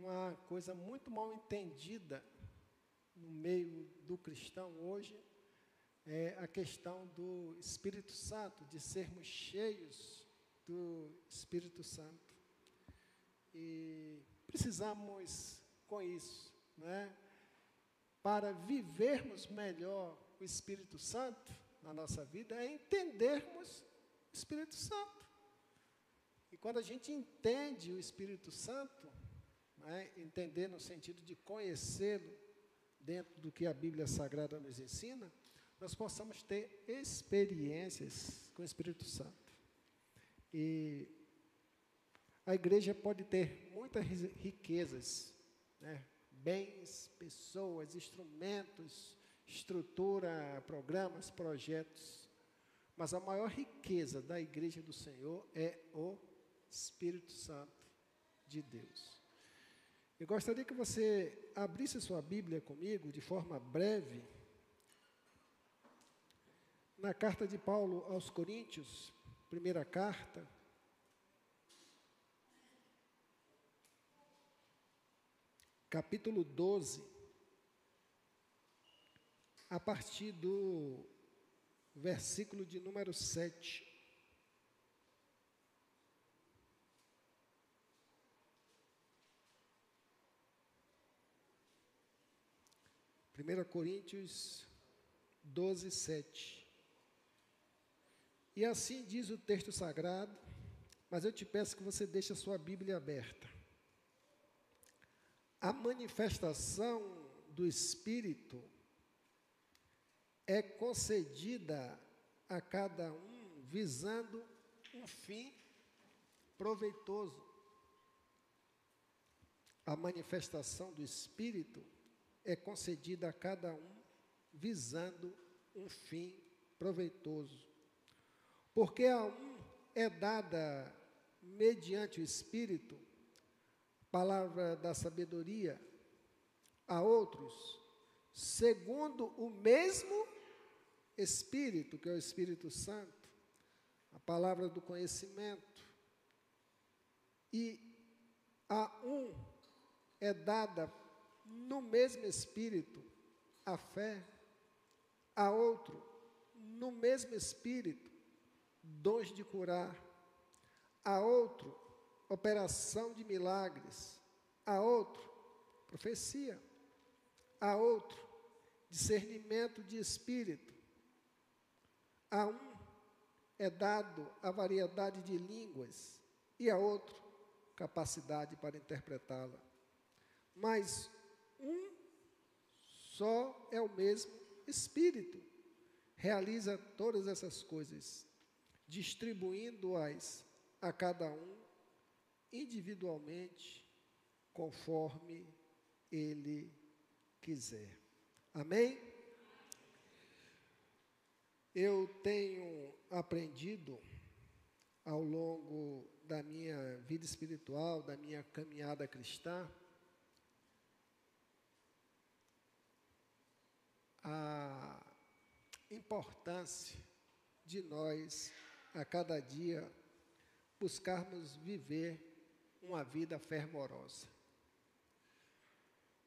uma coisa muito mal entendida no meio do cristão hoje é a questão do Espírito Santo, de sermos cheios do Espírito Santo. E precisamos com isso, né? Para vivermos melhor o Espírito Santo na nossa vida é entendermos o Espírito Santo. E quando a gente entende o Espírito Santo, né, entender no sentido de conhecê-lo dentro do que a Bíblia Sagrada nos ensina, nós possamos ter experiências com o Espírito Santo. E a igreja pode ter muitas riquezas, né? bens, pessoas, instrumentos, estrutura, programas, projetos, mas a maior riqueza da igreja do Senhor é o Espírito Santo de Deus. Eu gostaria que você abrisse sua Bíblia comigo de forma breve, na carta de Paulo aos Coríntios, primeira carta, capítulo 12, a partir do versículo de número 7. 1 Coríntios 12, 7. E assim diz o texto sagrado, mas eu te peço que você deixe a sua Bíblia aberta. A manifestação do Espírito é concedida a cada um visando um fim proveitoso. A manifestação do Espírito é concedida a cada um visando um fim proveitoso. Porque a um é dada, mediante o Espírito, palavra da sabedoria, a outros, segundo o mesmo Espírito, que é o Espírito Santo, a palavra do conhecimento, e a um é dada no mesmo espírito a fé, a outro, no mesmo espírito, dons de curar, a outro, operação de milagres, a outro, profecia, a outro, discernimento de espírito, a um é dado a variedade de línguas. E a outro capacidade para interpretá-la. Mas só é o mesmo Espírito. Realiza todas essas coisas, distribuindo-as a cada um individualmente, conforme ele quiser. Amém? Eu tenho aprendido ao longo da minha vida espiritual, da minha caminhada cristã, a importância de nós, a cada dia, buscarmos viver uma vida fervorosa.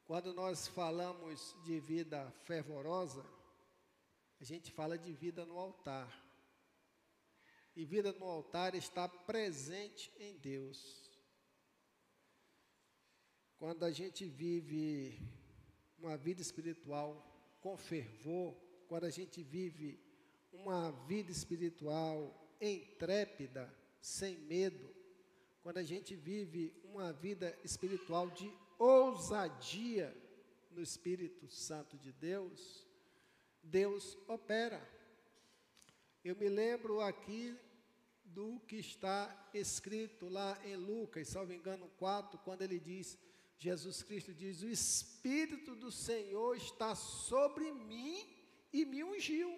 Quando nós falamos de vida fervorosa, a gente fala de vida no altar. E vida no altar está presente em Deus. Quando a gente vive uma vida espiritual com fervor, quando a gente vive uma vida espiritual intrépida, sem medo, quando a gente vive uma vida espiritual de ousadia no Espírito Santo de Deus, Deus opera. Eu me lembro aqui do que está escrito lá em Lucas, salvo engano 4, quando ele diz: Jesus Cristo diz: O Espírito do Senhor está sobre mim e me ungiu.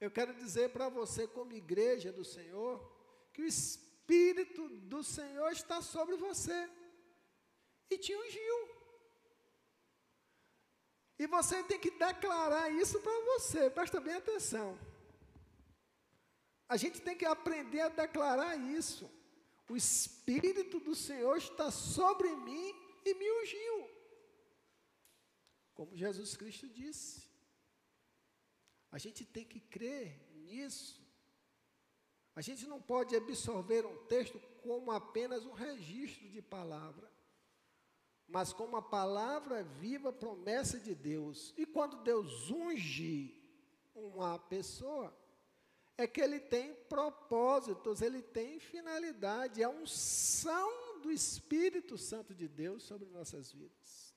Eu quero dizer para você, como igreja do Senhor, que o Espírito do Senhor está sobre você e te ungiu. E você tem que declarar isso para você, presta bem atenção. A gente tem que aprender a declarar isso. O Espírito do Senhor está sobre mim e me ungiu. Como Jesus Cristo disse. A gente tem que crer nisso. A gente não pode absorver um texto como apenas um registro de palavra, mas como a palavra viva, promessa de Deus. E quando Deus unge uma pessoa, é que ele tem propósitos, ele tem finalidade, é a unção do Espírito Santo de Deus sobre nossas vidas.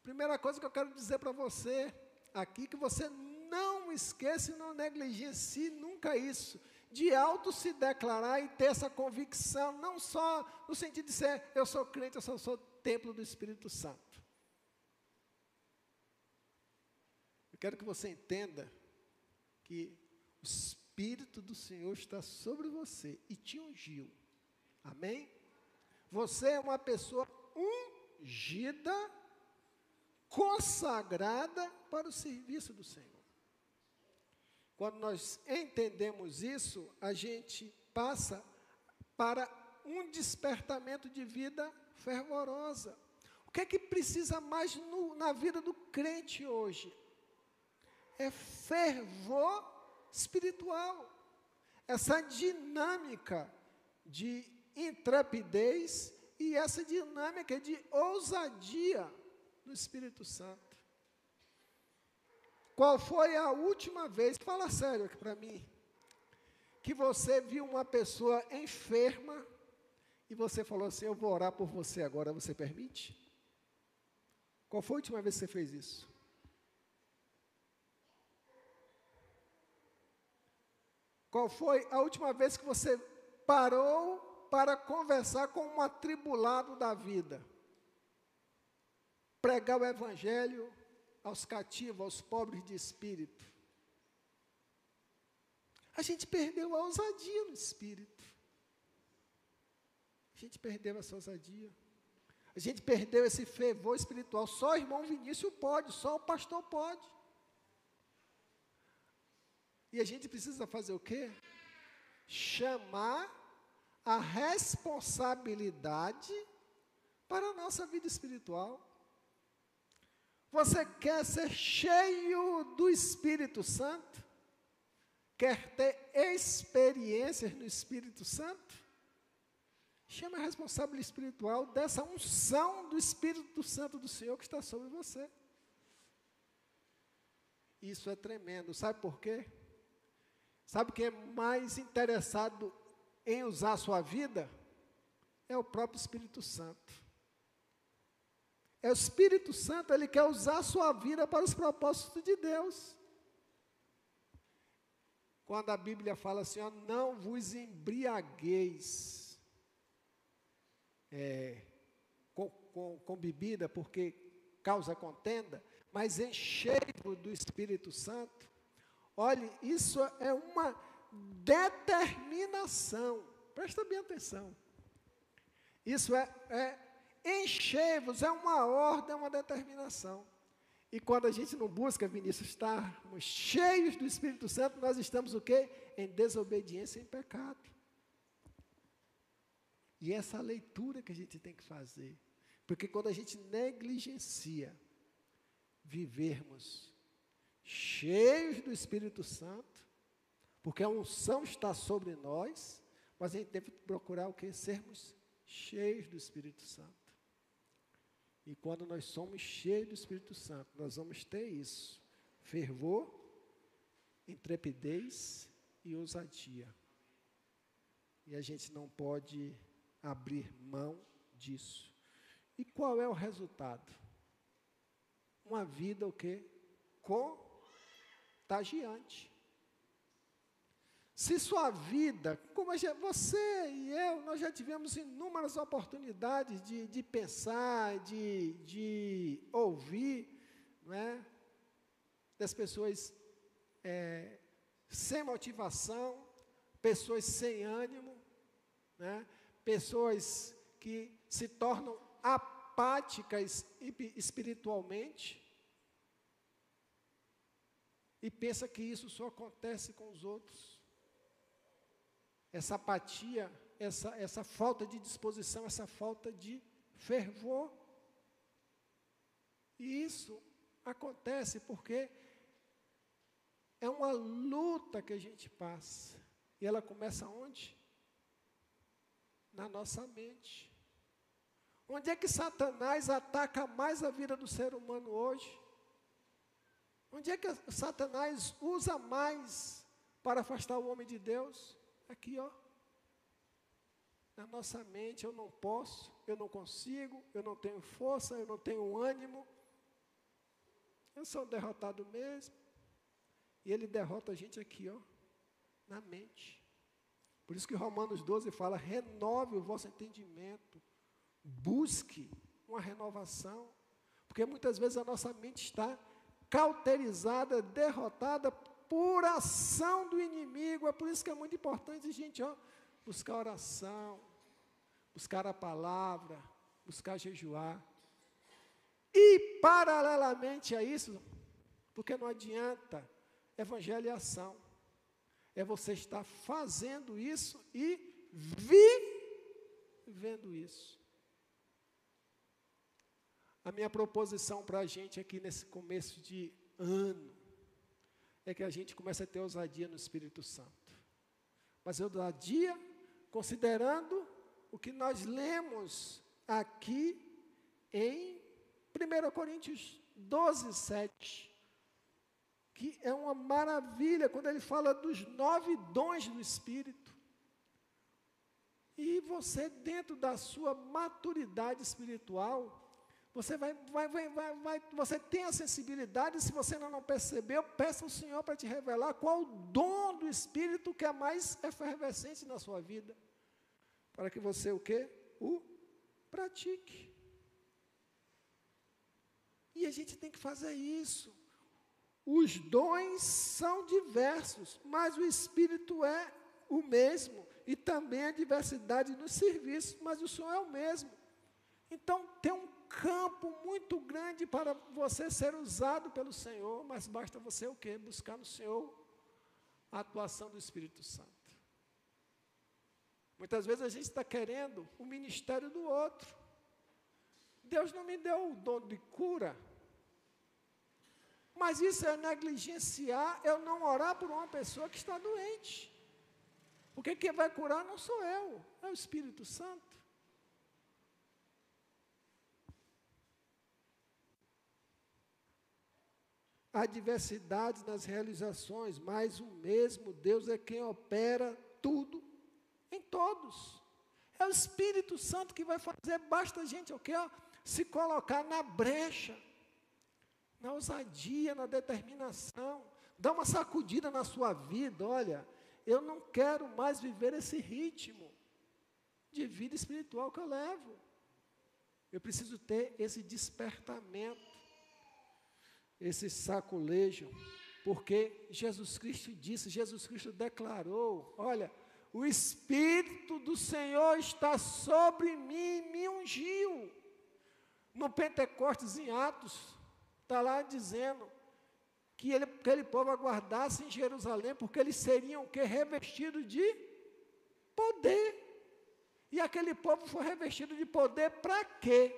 Primeira coisa que eu quero dizer para você aqui, que você não esqueça e não negligencie nunca isso, de alto se declarar e ter essa convicção, não só no sentido de ser, eu sou crente, eu só sou templo do Espírito Santo. Eu quero que você entenda que Espírito do Senhor está sobre você e te ungiu. Amém? Você é uma pessoa ungida, consagrada para o serviço do Senhor. Quando nós entendemos isso, a gente passa para um despertamento de vida fervorosa. O que é que precisa mais no, na vida do crente hoje? É fervor espiritual. Essa dinâmica de intrepidez e essa dinâmica de ousadia no Espírito Santo. Qual foi a última vez, fala sério aqui para mim, que você viu uma pessoa enferma e você falou assim: Eu vou orar por você agora, você permite? Qual foi a última vez que você fez isso? Qual foi a última vez que você parou para conversar com um atribulado da vida? Pregar o Evangelho aos cativos, aos pobres de espírito. A gente perdeu a ousadia no espírito. A gente perdeu essa ousadia. A gente perdeu esse fervor espiritual. Só o irmão Vinícius pode, só o pastor pode. E a gente precisa fazer o quê? Chamar a responsabilidade para a nossa vida espiritual. Você quer ser cheio do Espírito Santo? Quer ter experiências no Espírito Santo? Chama a responsabilidade espiritual dessa unção do Espírito Santo do Senhor que está sobre você. Isso é tremendo. Sabe por quê? Sabe quem é mais interessado em usar a sua vida? É o próprio Espírito Santo. É o Espírito Santo, ele quer usar a sua vida para os propósitos de Deus. Quando a Bíblia fala assim, ó, não vos embriagueis é, com, com, com bebida, porque causa contenda, mas enchei-vos do Espírito Santo. Olhe, isso é uma determinação. Presta bem atenção. Isso é, é encher-vos, é uma ordem, é uma determinação. E quando a gente não busca, Vinícius, estarmos cheios do Espírito Santo, nós estamos o quê? Em desobediência e em pecado. E essa leitura que a gente tem que fazer. Porque quando a gente negligencia vivermos cheios do Espírito Santo, porque a unção está sobre nós, mas a gente deve procurar o que? Sermos cheios do Espírito Santo. E quando nós somos cheios do Espírito Santo, nós vamos ter isso: fervor, intrepidez e ousadia. E a gente não pode abrir mão disso. E qual é o resultado? Uma vida o quê? Com contagiante. Se sua vida, como você e eu, nós já tivemos inúmeras oportunidades de, de pensar, de, de ouvir, não é? das pessoas é, sem motivação, pessoas sem ânimo, né? pessoas que se tornam apáticas espiritualmente, e pensa que isso só acontece com os outros. Essa apatia essa, essa falta de disposição, essa falta de fervor. E isso acontece porque é uma luta que a gente passa. E ela começa onde? Na nossa mente. Onde é que Satanás ataca mais a vida do ser humano hoje? Onde é que Satanás usa mais para afastar o homem de Deus? Aqui, ó. Na nossa mente, eu não posso, eu não consigo, eu não tenho força, eu não tenho ânimo. Eu sou um derrotado mesmo. E ele derrota a gente aqui, ó, na mente. Por isso que Romanos 12 fala: renove o vosso entendimento, busque uma renovação. Porque muitas vezes a nossa mente está cauterizada, derrotada por ação do inimigo. É por isso que é muito importante a gente ó, buscar oração, buscar a palavra, buscar jejuar. E, paralelamente a isso, porque não adianta, evangelho é ação. É você estar fazendo isso e vivendo isso. A minha proposição para a gente aqui nesse começo de ano é que a gente comece a ter ousadia no Espírito Santo. Mas ousadia considerando o que nós lemos aqui em 1 Coríntios 12, 7, que é uma maravilha quando ele fala dos nove dons do Espírito. E você, dentro da sua maturidade espiritual, você vai, vai, vai, vai, você tem a sensibilidade, se você ainda não percebeu, peça ao Senhor para te revelar qual o dom do Espírito que é mais efervescente na sua vida. Para que você o quê? O pratique. E a gente tem que fazer isso. Os dons são diversos, mas o Espírito é o mesmo. E também a diversidade nos serviços, mas o Senhor é o mesmo. Então, tem um campo muito grande para você ser usado pelo Senhor, mas basta você o quê? Buscar no Senhor a atuação do Espírito Santo. Muitas vezes a gente está querendo o ministério do outro. Deus não me deu o dom de cura. Mas isso é negligenciar eu não orar por uma pessoa que está doente. Porque quem vai curar não sou eu, é o Espírito Santo. Há diversidade nas realizações, mas o mesmo Deus é quem opera tudo em todos. É o Espírito Santo que vai fazer, basta a gente o quê? Se colocar na brecha na ousadia, na determinação. Dá uma sacudida na sua vida, olha, eu não quero mais viver esse ritmo de vida espiritual que eu levo. Eu preciso ter esse despertamento, esse saculejo, porque Jesus Cristo disse, Jesus Cristo declarou: olha, o Espírito do Senhor está sobre mim, me ungiu. No Pentecostes, em Atos, Está lá dizendo que ele, aquele povo aguardasse em Jerusalém, porque eles seriam o que? Revestidos de poder. E aquele povo foi revestido de poder para quê?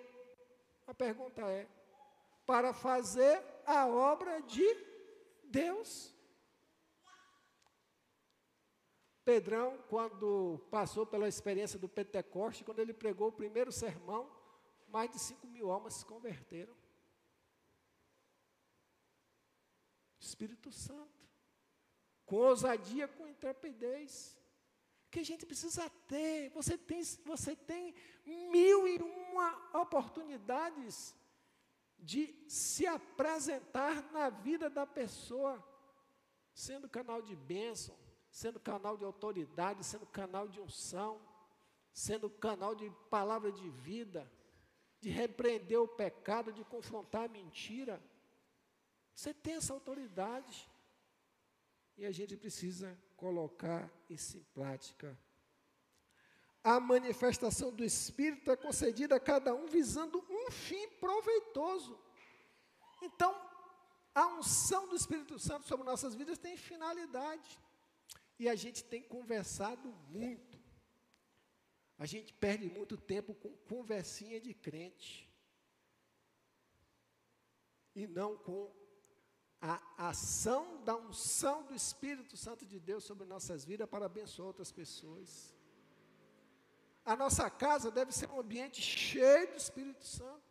A pergunta é: para fazer a obra de Deus. Pedrão, quando passou pela experiência do Pentecoste, quando ele pregou o primeiro sermão, mais de 5 mil almas se converteram. Espírito Santo. Com ousadia, com intrepidez. Que a gente precisa ter. Você tem, você tem mil e uma oportunidades de se apresentar na vida da pessoa, sendo canal de bênção, sendo canal de autoridade, sendo canal de unção, sendo canal de palavra de vida, de repreender o pecado, de confrontar a mentira. Você tem essa autoridade. E a gente precisa colocar isso em prática. A manifestação do Espírito é concedida a cada um visando um fim proveitoso. Então, a unção do Espírito Santo sobre nossas vidas tem finalidade. E a gente tem conversado muito A gente perde muito tempo com conversinha de crente. E não com a ação da unção do Espírito Santo de Deus sobre nossas vidas para abençoar outras pessoas. A nossa casa deve ser um ambiente cheio do Espírito Santo.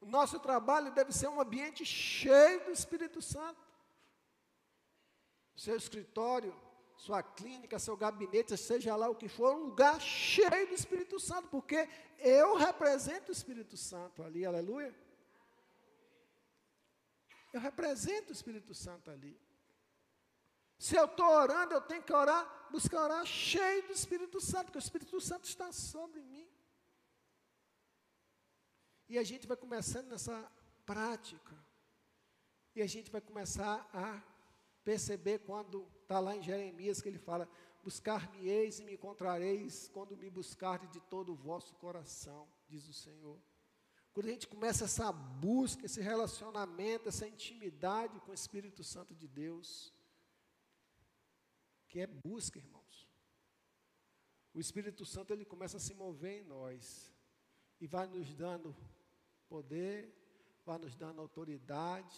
O nosso trabalho deve ser um ambiente cheio do Espírito Santo. Seu escritório, sua clínica, seu gabinete, seja lá o que for, um lugar cheio do Espírito Santo, porque eu represento o Espírito Santo ali, aleluia. Eu represento o Espírito Santo ali. Se eu estou orando, eu tenho que orar, buscar orar cheio do Espírito Santo, porque o Espírito Santo está sobre mim. E a gente vai começando nessa prática. E a gente vai começar a perceber quando está lá em Jeremias que ele fala: Buscar-me-eis e me encontrareis quando me buscardes de todo o vosso coração, diz o Senhor. Quando a gente começa essa busca, esse relacionamento, essa intimidade com o Espírito Santo de Deus, que é busca, irmãos. O Espírito Santo ele começa a se mover em nós e vai nos dando poder, vai nos dando autoridade,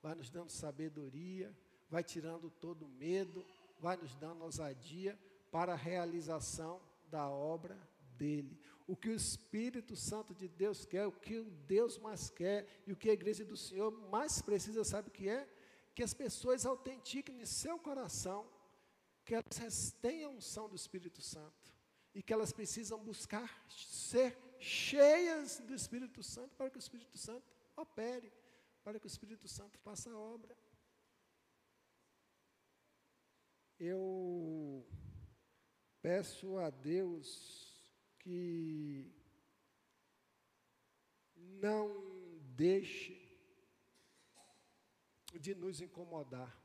vai nos dando sabedoria, vai tirando todo medo, vai nos dando ousadia para a realização da obra dele. O que o Espírito Santo de Deus quer, o que Deus mais quer e o que a igreja do Senhor mais precisa, sabe o que é? Que as pessoas autentiquem em seu coração que elas tenham unção do Espírito Santo e que elas precisam buscar ser cheias do Espírito Santo para que o Espírito Santo opere, para que o Espírito Santo faça a obra. Eu peço a Deus que não deixe de nos incomodar.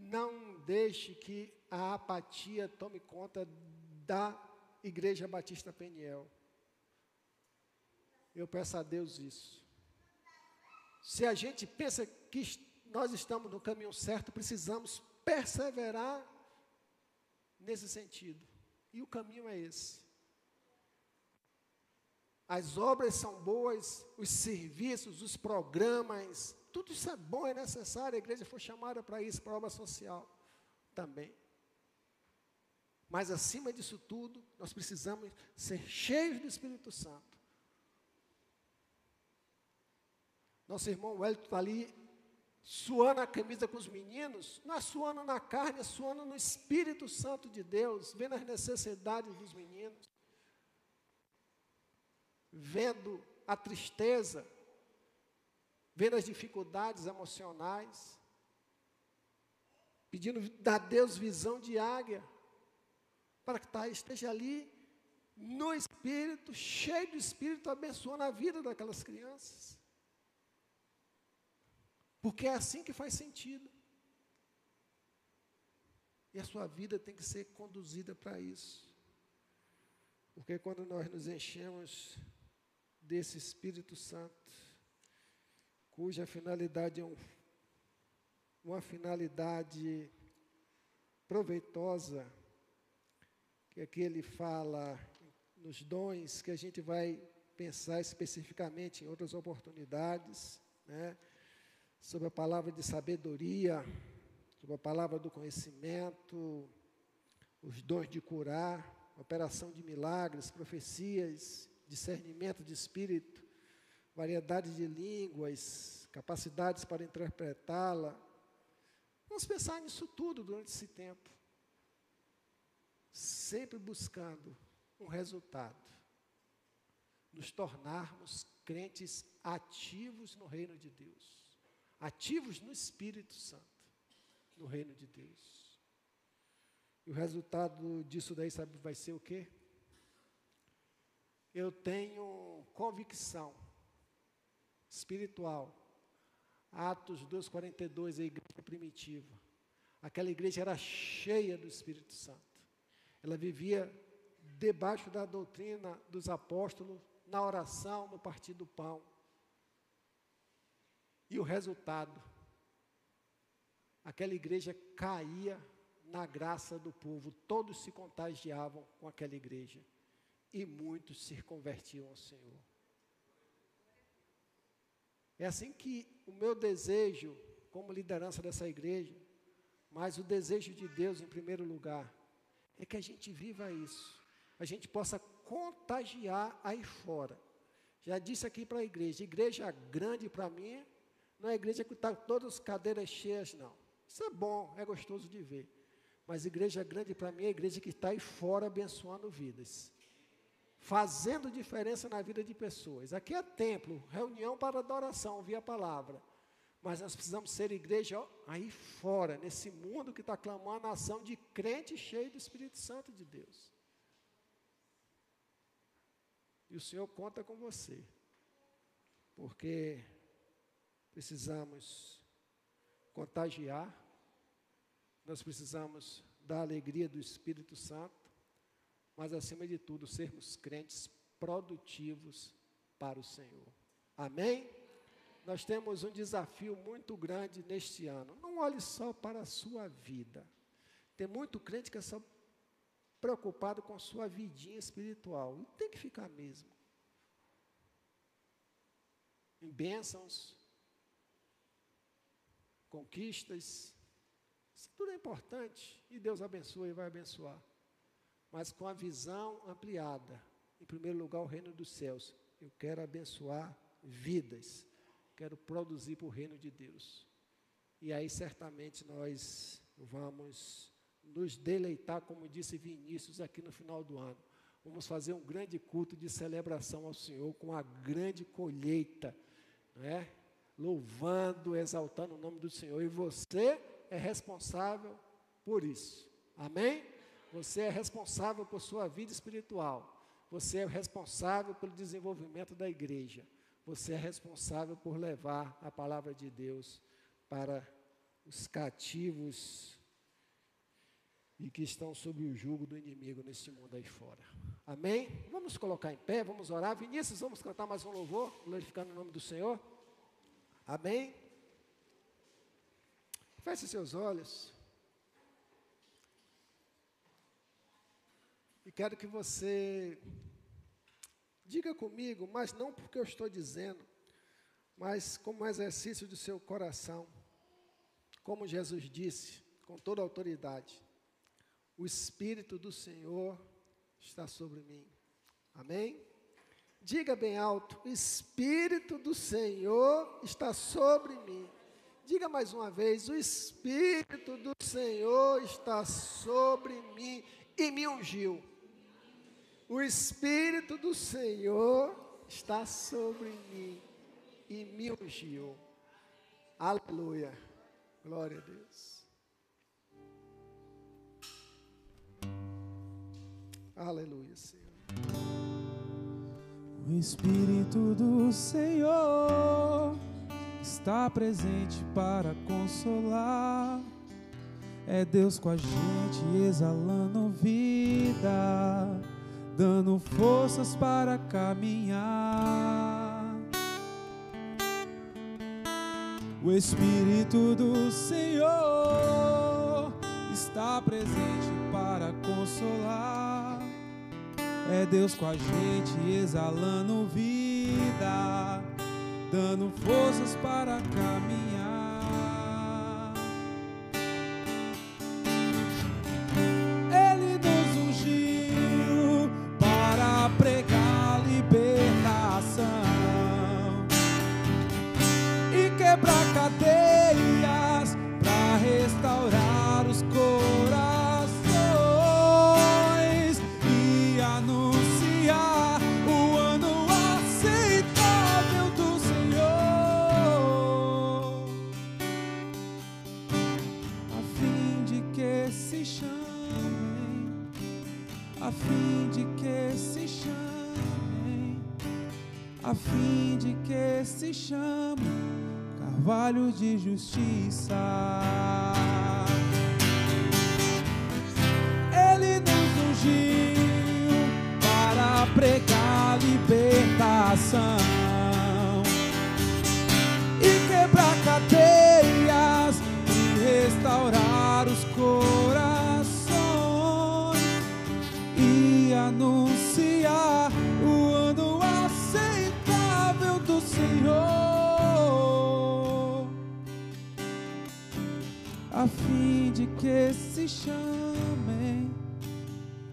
Não deixe que a apatia tome conta da Igreja Batista Peniel. Eu peço a Deus isso. Se a gente pensa que nós estamos no caminho certo, precisamos perseverar nesse sentido. E o caminho é esse. As obras são boas, os serviços, os programas, tudo isso é bom, é necessário. A igreja foi chamada para isso, para obra social também. Mas acima disso tudo, nós precisamos ser cheios do Espírito Santo. Nosso irmão Wellington está ali suando a camisa com os meninos, não é suando na carne, é suando no Espírito Santo de Deus, vendo as necessidades dos meninos, vendo a tristeza, vendo as dificuldades emocionais, pedindo a Deus visão de águia para que tá, esteja ali no Espírito, cheio do Espírito, abençoando a vida daquelas crianças. Porque é assim que faz sentido. E a sua vida tem que ser conduzida para isso. Porque quando nós nos enchemos desse Espírito Santo, cuja finalidade é um, uma finalidade proveitosa, que aqui ele fala nos dons que a gente vai pensar especificamente em outras oportunidades, né? sobre a palavra de sabedoria, sobre a palavra do conhecimento, os dons de curar, operação de milagres, profecias, discernimento de espírito, variedade de línguas, capacidades para interpretá-la. Vamos pensar nisso tudo durante esse tempo sempre buscando um resultado, nos tornarmos crentes ativos no reino de Deus, ativos no Espírito Santo, no reino de Deus. E o resultado disso daí, sabe, vai ser o quê? Eu tenho convicção espiritual. Atos 2,42, a igreja primitiva. Aquela igreja era cheia do Espírito Santo. Ela vivia debaixo da doutrina dos apóstolos, na oração, no partir do pão. E o resultado? Aquela igreja caía na graça do povo, todos se contagiavam com aquela igreja e muitos se convertiam ao Senhor. É assim que o meu desejo, como liderança dessa igreja, mas o desejo de Deus em primeiro lugar, é que a gente viva isso, a gente possa contagiar aí fora. Já disse aqui para a igreja, igreja grande para mim, não é igreja que está todas as cadeiras cheias, não. Isso é bom, é gostoso de ver. Mas igreja grande para mim é igreja que está aí fora abençoando vidas. Fazendo diferença na vida de pessoas. Aqui é templo, reunião para adoração, ouvir a palavra. Mas nós precisamos ser igreja ó, aí fora, nesse mundo que está clamando a ação de crente cheio do Espírito Santo de Deus. E o Senhor conta com você. Porque precisamos contagiar, nós precisamos da alegria do Espírito Santo, mas acima de tudo, sermos crentes produtivos para o Senhor. Amém? Nós temos um desafio muito grande neste ano. Não olhe só para a sua vida. Tem muito crente que é só preocupado com sua vidinha espiritual. E tem que ficar mesmo. Em bênçãos, conquistas, isso tudo é importante. E Deus abençoa e vai abençoar. Mas com a visão ampliada. Em primeiro lugar, o reino dos céus. Eu quero abençoar vidas. Quero produzir para o reino de Deus. E aí certamente nós vamos nos deleitar, como disse Vinícius aqui no final do ano. Vamos fazer um grande culto de celebração ao Senhor com a grande colheita, não é? Louvando, exaltando o nome do Senhor. E você é responsável por isso. Amém? Você é responsável por sua vida espiritual. Você é responsável pelo desenvolvimento da igreja. Você é responsável por levar a palavra de Deus para os cativos e que estão sob o jugo do inimigo neste mundo aí fora. Amém? Vamos colocar em pé, vamos orar. Vinícius, vamos cantar mais um louvor, glorificando o nome do Senhor. Amém? Feche seus olhos. E quero que você diga comigo, mas não porque eu estou dizendo, mas como exercício do seu coração. Como Jesus disse, com toda autoridade: O Espírito do Senhor está sobre mim. Amém? Diga bem alto: O Espírito do Senhor está sobre mim. Diga mais uma vez: O Espírito do Senhor está sobre mim e me ungiu. O Espírito do Senhor está sobre mim e me ungiu. Aleluia. Glória a Deus. Aleluia, Senhor. O Espírito do Senhor está presente para consolar. É Deus com a gente exalando vida, dando forças para caminhar. O Espírito do Senhor está presente para consolar. É Deus com a gente exalando vida dando forças para caminhar. De justiça. A fim de que se chamem,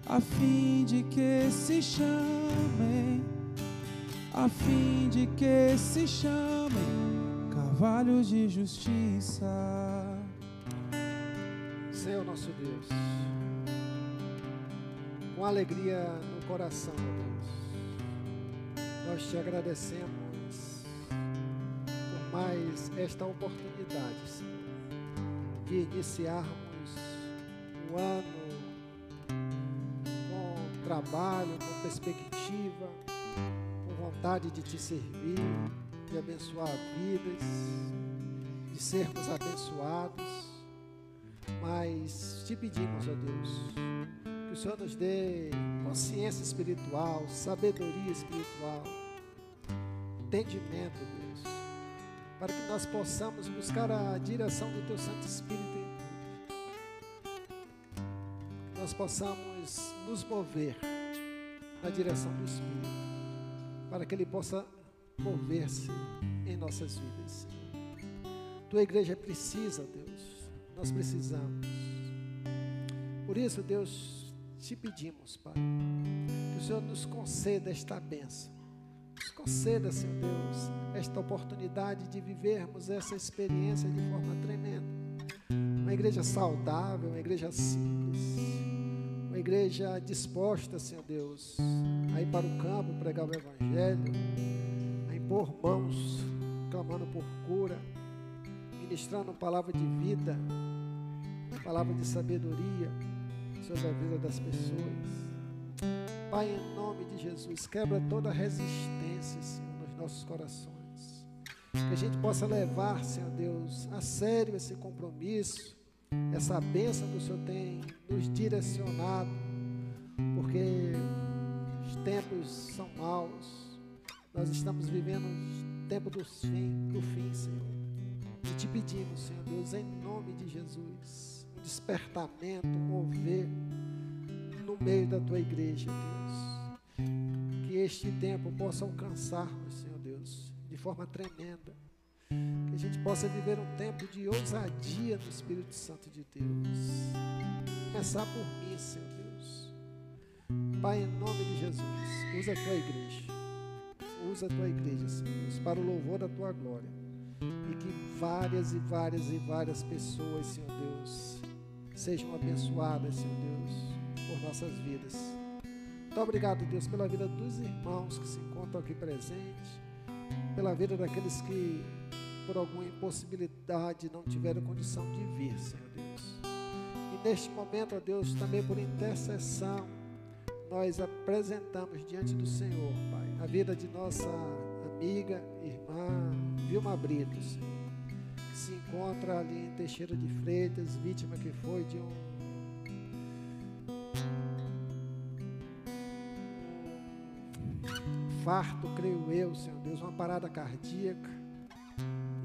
a fim de que se chamem, a fim de que se chamem carvalhos de justiça. Senhor nosso Deus, com alegria no coração, Deus, nós te agradecemos por mais esta oportunidade, Senhor, de iniciarmos o ano com trabalho, com perspectiva, com vontade de te servir, de abençoar vidas, de sermos abençoados. Mas te pedimos, ó Deus, que o Senhor nos dê consciência espiritual, sabedoria espiritual, entendimento, Deus, para que nós possamos buscar a direção do Teu Santo Espírito em tudo. Nós possamos nos mover na direção do Espírito, para que Ele possa mover-se em nossas vidas. Tua igreja precisa, Deus, nós precisamos. Por isso, Deus, te pedimos, Pai, que o Senhor nos conceda esta bênção. Conceda, Senhor Deus, esta oportunidade de vivermos essa experiência de forma tremenda. Uma igreja saudável, uma igreja simples, uma igreja disposta, Senhor Deus, a ir para o campo pregar o Evangelho, a impor mãos, clamando por cura ministrando palavra de vida, palavra de sabedoria sobre a vida das pessoas. Pai, em nome de Jesus, quebra toda resistência, Senhor, nos nossos corações. Que a gente possa levar, Senhor Deus, a sério esse compromisso, essa bênção que o Senhor tem nos direcionado, porque os tempos são maus, nós estamos vivendo o tempo do fim, do fim, Senhor. E te pedimos, Senhor Deus, em nome de Jesus, um despertamento, um mover no meio da tua igreja, Deus. Que este tempo possa alcançar-nos, Senhor Deus, de forma tremenda. Que a gente possa viver um tempo de ousadia no Espírito Santo de Deus. Começar por mim, Senhor Deus. Pai, em nome de Jesus, usa a tua igreja. Usa a tua igreja, Senhor Deus, para o louvor da tua glória e que várias e várias e várias pessoas, Senhor Deus, sejam abençoadas, Senhor Deus, por nossas vidas. Muito obrigado, Deus, pela vida dos irmãos que se encontram aqui presentes, pela vida daqueles que, por alguma impossibilidade, não tiveram condição de vir, Senhor Deus. E neste momento, ó Deus, também por intercessão, nós apresentamos diante do Senhor, Pai, a vida de nossa amiga, irmã Vilma Brito, Senhor, que se encontra ali em Teixeira de Freitas, vítima que foi de um farto, creio eu, Senhor Deus, uma parada cardíaca.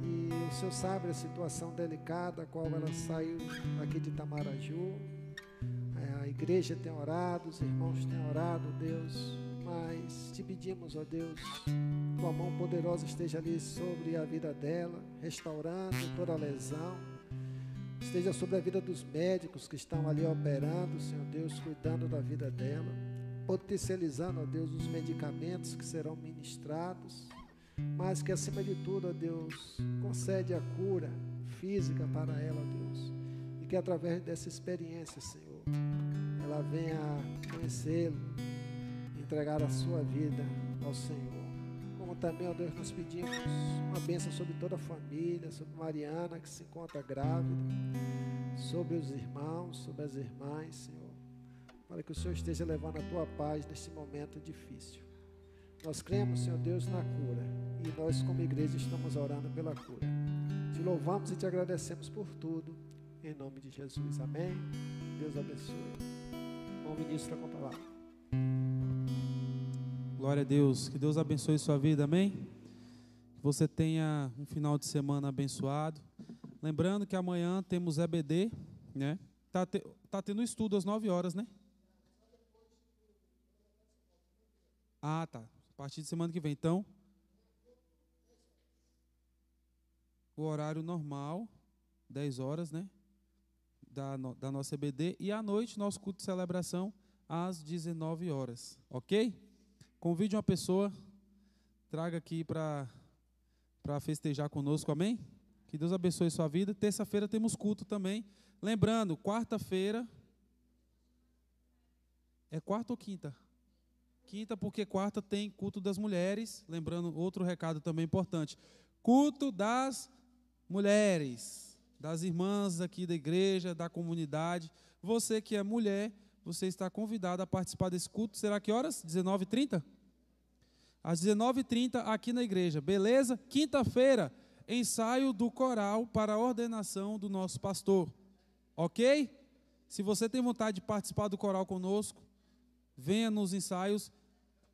E o Senhor sabe a situação delicada a qual ela saiu aqui de Tamaraju. É, a igreja tem orado, os irmãos têm orado, Deus mas te pedimos, ó Deus, tua mão poderosa esteja ali sobre a vida dela, restaurando toda a lesão. Esteja sobre a vida dos médicos que estão ali operando, Senhor Deus, cuidando da vida dela, potencializando, ó Deus, os medicamentos que serão ministrados, mas que acima de tudo, ó Deus, concede a cura física para ela, ó Deus, e que através dessa experiência, Senhor, ela venha conhecê-lo, entregar a sua vida ao Senhor. Como também, ó Deus, nós pedimos uma bênção sobre toda a família, sobre Mariana que se encontra grávida, sobre os irmãos, sobre as irmãs, Senhor, para que o Senhor esteja levando a tua paz neste momento difícil. Nós cremos, Senhor Deus, na cura e nós, como igreja, estamos orando pela cura. Te louvamos e te agradecemos por tudo, em nome de Jesus. Amém. Deus abençoe. Bom ministro com a palavra. Glória a Deus. Que Deus abençoe sua vida, amém? Que você tenha um final de semana abençoado. Lembrando que amanhã temos EBD, né? Tá, te, tá tendo estudo às 9 horas, né? Ah, tá. A partir de semana que vem. Então, o horário normal, 10 horas, né? Da, da nossa EBD. E à noite, nosso culto de celebração, às 19 horas. Ok? Convide uma pessoa, traga aqui para festejar conosco, amém? Que Deus abençoe sua vida. Terça-feira temos culto também. Lembrando, quarta-feira. É quarta ou quinta? Quinta, porque quarta tem culto das mulheres. Lembrando, outro recado também importante: culto das mulheres, das irmãs aqui da igreja, da comunidade. Você que é mulher, você está convidado a participar desse culto. Será que horas? 19h30? Às 19h30 aqui na igreja, beleza? Quinta-feira, ensaio do coral para a ordenação do nosso pastor. Ok? Se você tem vontade de participar do coral conosco, venha nos ensaios.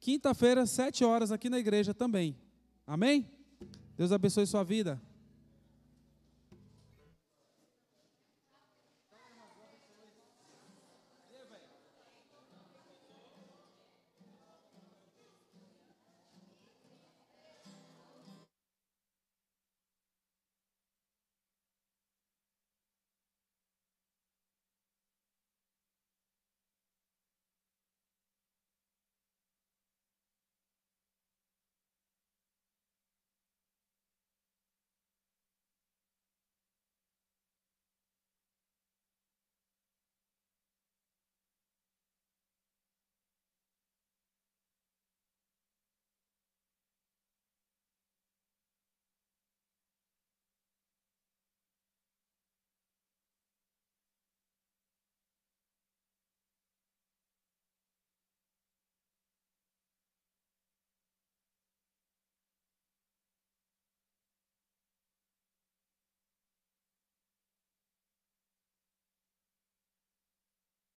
Quinta-feira, sete horas, aqui na igreja também. Amém? Deus abençoe sua vida.